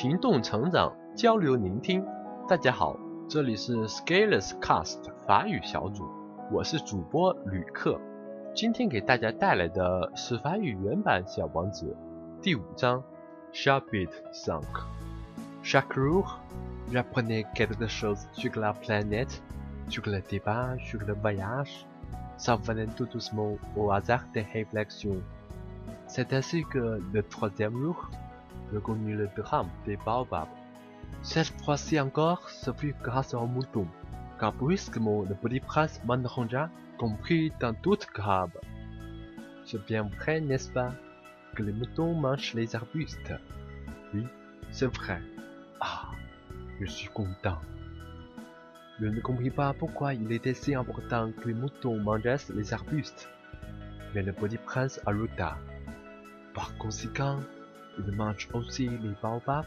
行动成长，交流聆听。大家好，这里是 Scaleless Cast 法语小组，我是主播吕克。今天给大家带来的是法语原版《小王子》第五章 Chapitre Cinq。Chaque jour, j'apprenais quelque chose sur la planète, sur le débat, sur le voyage. Ça venait tout doucement au hasard des réflexions. C'est ainsi que le troisième jour, je connus le drame des baobabs. Cette fois-ci encore, ce fut grâce au mouton, car brusquement le petit prince m'enrangea compris dans toute grave. C'est bien vrai, n'est-ce pas, que les moutons mangent les arbustes? Oui, c'est vrai. Ah, je suis content. Je ne compris pas pourquoi il était si important que les moutons mangeassent les arbustes. Mais le petit prince ajouta. Par conséquent, il mange aussi les baobabs.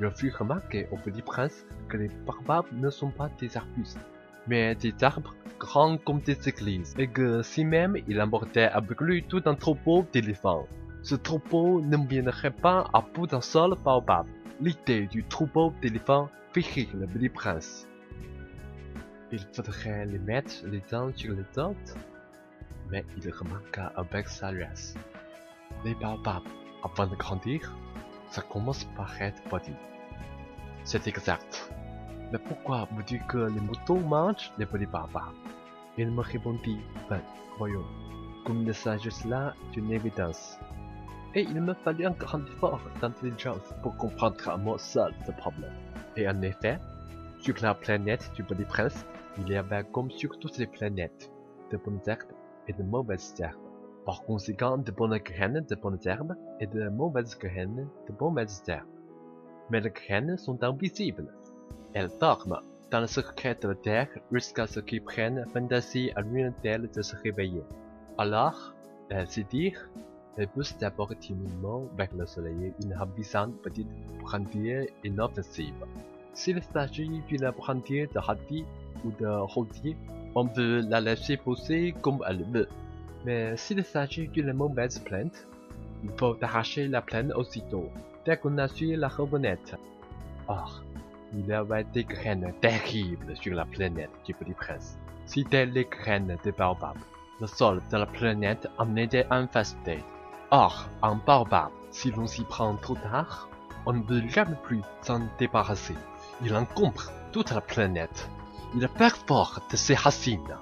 Je fus remarquer au petit prince que les baobabs ne sont pas des arbustes, mais des arbres grands comme des églises, et que si même il emportait avec lui tout un troupeau d'éléphants, ce troupeau ne viendrait pas à bout d'un seul baobab. L'idée du troupeau d'éléphants fit rire le petit prince. Il faudrait les mettre les uns sur les autres, mais il remarqua avec sagesse. Les baobabs, avant de grandir, ça commence par être petit. C'est exact. Mais pourquoi vous dites que les moutons mangent les petits baobabs Il me répondit, ben, voyons, comme il s'agit là d'une évidence. Et il me fallut un grand effort d'intelligence pour comprendre à moi seul ce problème. Et en effet, sur la planète du petit prince, il y avait comme sur toutes les planètes, de bonnes herbes et de mauvaises herbes. Par conséquent, de bonnes graines de bonnes herbes et de mauvaises graines de mauvaises herbes. Mais les graines sont invisibles. Elles dorment dans le secret de la terre jusqu'à ce qu'ils prennent fantaisie à l'une d'elles de se réveiller. Alors, ainsi dire, elles poussent d'abord timidement vers le soleil une ravissante petite brindille inoffensive. S'il s'agit d'une brindille de radis ou de rosier, on peut la laisser pousser comme elle veut. Mais s'il s'agit d'une mauvaise plante, il faut arracher la plante aussitôt, dès qu'on a su la reconnaître. Or, il y avait des graines terribles sur la planète du petit prince. C'étaient les graines de baobab. Le sol de la planète en était infesté. Or, un baobab, si l'on s'y prend trop tard, on ne peut jamais plus s'en débarrasser. Il encombre toute la planète. Il perfore de ses racines.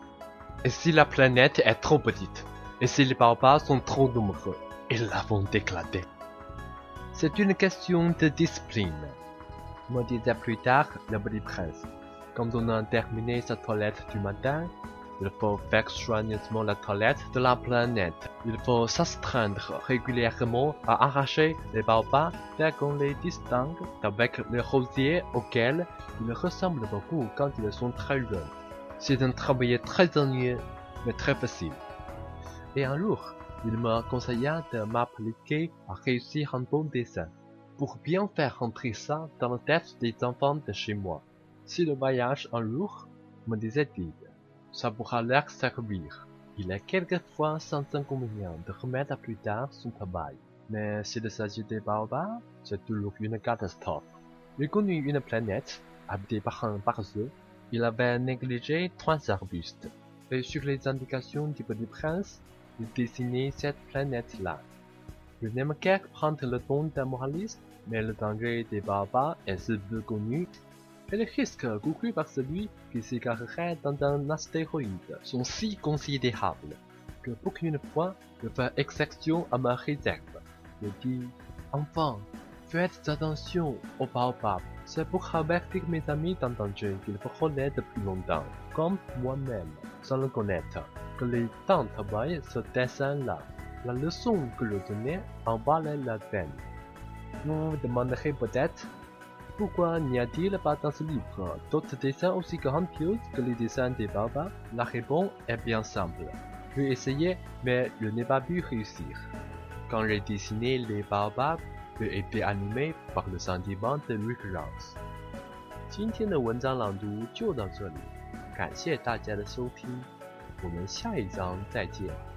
Et si la planète est trop petite, et si les baobabs sont trop nombreux, ils la vont éclater. C'est une question de discipline, me disait plus tard le petit prince. Quand on a terminé sa toilette du matin, il faut faire soigneusement la toilette de la planète. Il faut s'astreindre régulièrement à arracher les baobabs dès qu'on les distingue d'avec les rosiers auxquels ils ressemblent beaucoup quand ils sont très jeunes. C'est un travail très ennuyeux, mais très facile. Et un il me conseilla de m'appliquer à réussir un bon dessin, pour bien faire rentrer ça dans la tête des enfants de chez moi. Si le voyage un jour, me disait-il, ça pourra leur servir. Il est quelquefois sans inconvénient de remettre à plus tard son travail. Mais s'il s'agit des baobabs, c'est toujours une catastrophe. Il connut une planète, habitée par un paresseux. Il avait négligé trois arbustes. Et sur les indications du petit prince, il dessinait cette planète-là. N'aime guère prendre le ton d'un moraliste, mais le danger des baobabs est si peu connu et les risques courus par celui qui s'égarerait dans un astéroïde sont si considérables que pour une fois je fais exception à ma réserve. Je dis, enfin, faites attention aux baobabs. C'est pour avertir mes amis d'un danger qu'il faut l'être depuis longtemps, comme moi-même, sans le connaître, que les temps travaillent ce dessin-là. La leçon que je donnais en valait la peine. Vous vous demanderez peut-être pourquoi n'y a-t-il pas dans ce livre d'autres dessins aussi grandioses que les dessins des baobabs La réponse est bien simple. J'ai essayé, mais je n'ai pas pu réussir. Quand j'ai dessiné les baobabs, j'ai été animé par le sentiment de récurrence. 今天的文章朗读就到这里，感谢大家的收听， 我们下一章再见。